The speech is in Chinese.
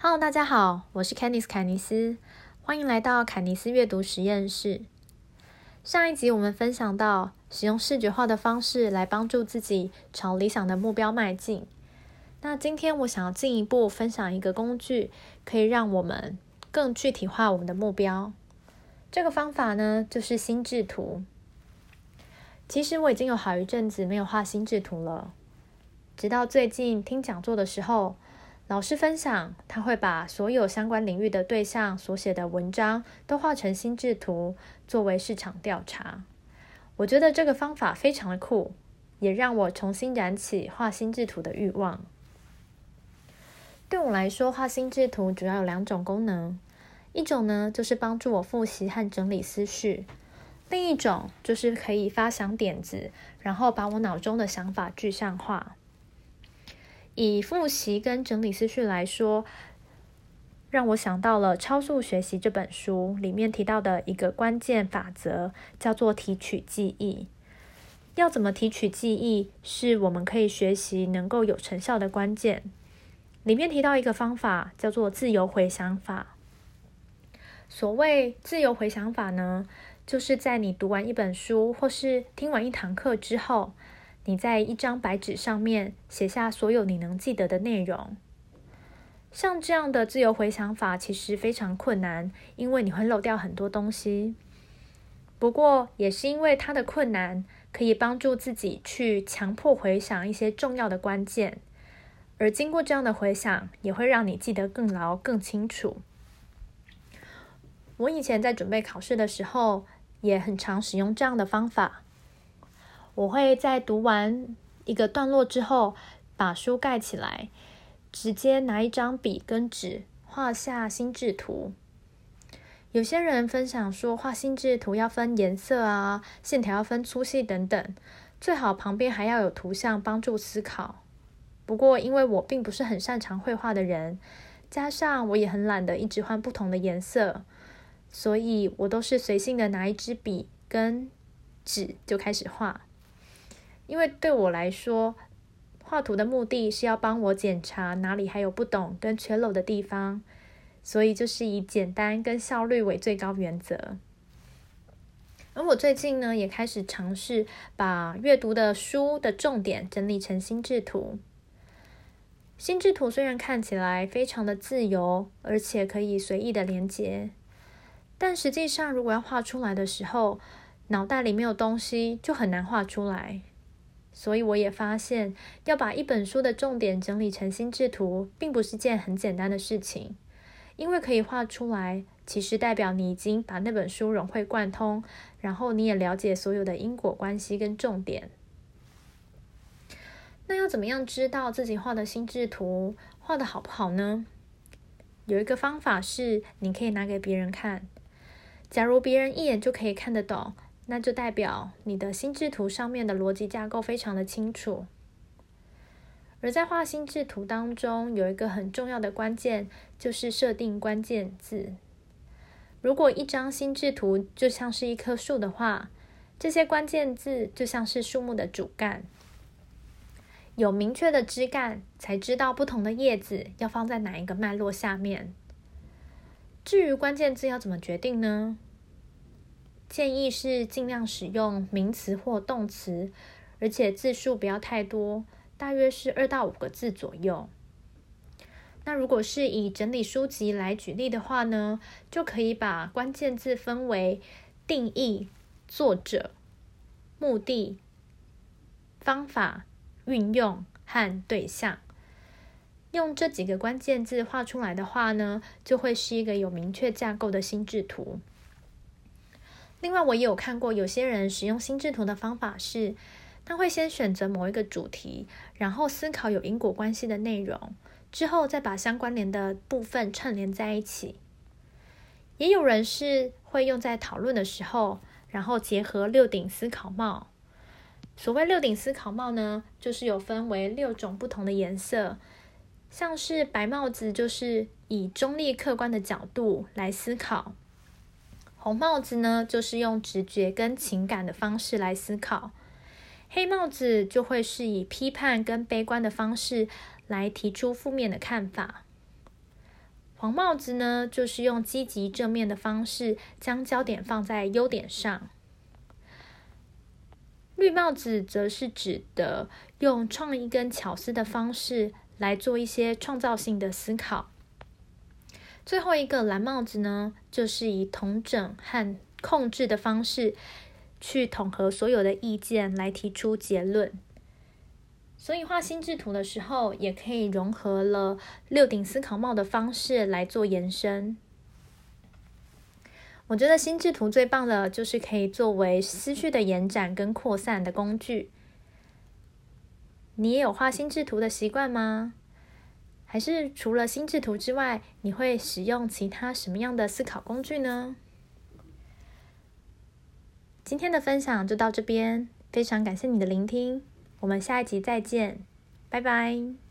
Hello，大家好，我是 Candice 凯尼斯，欢迎来到凯尼斯阅读实验室。上一集我们分享到，使用视觉化的方式来帮助自己朝理想的目标迈进。那今天我想要进一步分享一个工具，可以让我们更具体化我们的目标。这个方法呢，就是心智图。其实我已经有好一阵子没有画心智图了，直到最近听讲座的时候。老师分享，他会把所有相关领域的对象所写的文章都画成心智图，作为市场调查。我觉得这个方法非常的酷，也让我重新燃起画心智图的欲望。对我来说，画心智图主要有两种功能，一种呢就是帮助我复习和整理思绪，另一种就是可以发想点子，然后把我脑中的想法具象化。以复习跟整理思绪来说，让我想到了《超速学习》这本书里面提到的一个关键法则，叫做提取记忆。要怎么提取记忆，是我们可以学习能够有成效的关键。里面提到一个方法，叫做自由回想法。所谓自由回想法呢，就是在你读完一本书或是听完一堂课之后。你在一张白纸上面写下所有你能记得的内容。像这样的自由回想法其实非常困难，因为你会漏掉很多东西。不过，也是因为它的困难，可以帮助自己去强迫回想一些重要的关键。而经过这样的回想，也会让你记得更牢、更清楚。我以前在准备考试的时候，也很常使用这样的方法。我会在读完一个段落之后，把书盖起来，直接拿一张笔跟纸画下心智图。有些人分享说，画心智图要分颜色啊，线条要分粗细等等，最好旁边还要有图像帮助思考。不过，因为我并不是很擅长绘画的人，加上我也很懒得一直换不同的颜色，所以我都是随性的拿一支笔跟纸就开始画。因为对我来说，画图的目的是要帮我检查哪里还有不懂跟缺漏的地方，所以就是以简单跟效率为最高原则。而我最近呢，也开始尝试把阅读的书的重点整理成心智图。心智图虽然看起来非常的自由，而且可以随意的连接，但实际上如果要画出来的时候，脑袋里没有东西，就很难画出来。所以我也发现，要把一本书的重点整理成心智图，并不是件很简单的事情。因为可以画出来，其实代表你已经把那本书融会贯通，然后你也了解所有的因果关系跟重点。那要怎么样知道自己画的心智图画的好不好呢？有一个方法是，你可以拿给别人看，假如别人一眼就可以看得懂。那就代表你的心智图上面的逻辑架构非常的清楚，而在画心智图当中，有一个很重要的关键，就是设定关键字。如果一张心智图就像是一棵树的话，这些关键字就像是树木的主干，有明确的枝干，才知道不同的叶子要放在哪一个脉络下面。至于关键字要怎么决定呢？建议是尽量使用名词或动词，而且字数不要太多，大约是二到五个字左右。那如果是以整理书籍来举例的话呢，就可以把关键字分为定义、作者、目的、方法、运用和对象。用这几个关键字画出来的话呢，就会是一个有明确架构的心智图。另外，我也有看过有些人使用心智图的方法是，他会先选择某一个主题，然后思考有因果关系的内容，之后再把相关联的部分串联在一起。也有人是会用在讨论的时候，然后结合六顶思考帽。所谓六顶思考帽呢，就是有分为六种不同的颜色，像是白帽子，就是以中立客观的角度来思考。红帽子呢，就是用直觉跟情感的方式来思考；黑帽子就会是以批判跟悲观的方式来提出负面的看法。黄帽子呢，就是用积极正面的方式将焦点放在优点上。绿帽子则是指的用创意跟巧思的方式来做一些创造性的思考。最后一个蓝帽子呢，就是以统整和控制的方式去统合所有的意见来提出结论。所以画心智图的时候，也可以融合了六顶思考帽的方式来做延伸。我觉得心智图最棒的就是可以作为思绪的延展跟扩散的工具。你也有画心智图的习惯吗？还是除了心智图之外，你会使用其他什么样的思考工具呢？今天的分享就到这边，非常感谢你的聆听。我们下一集再见，拜拜。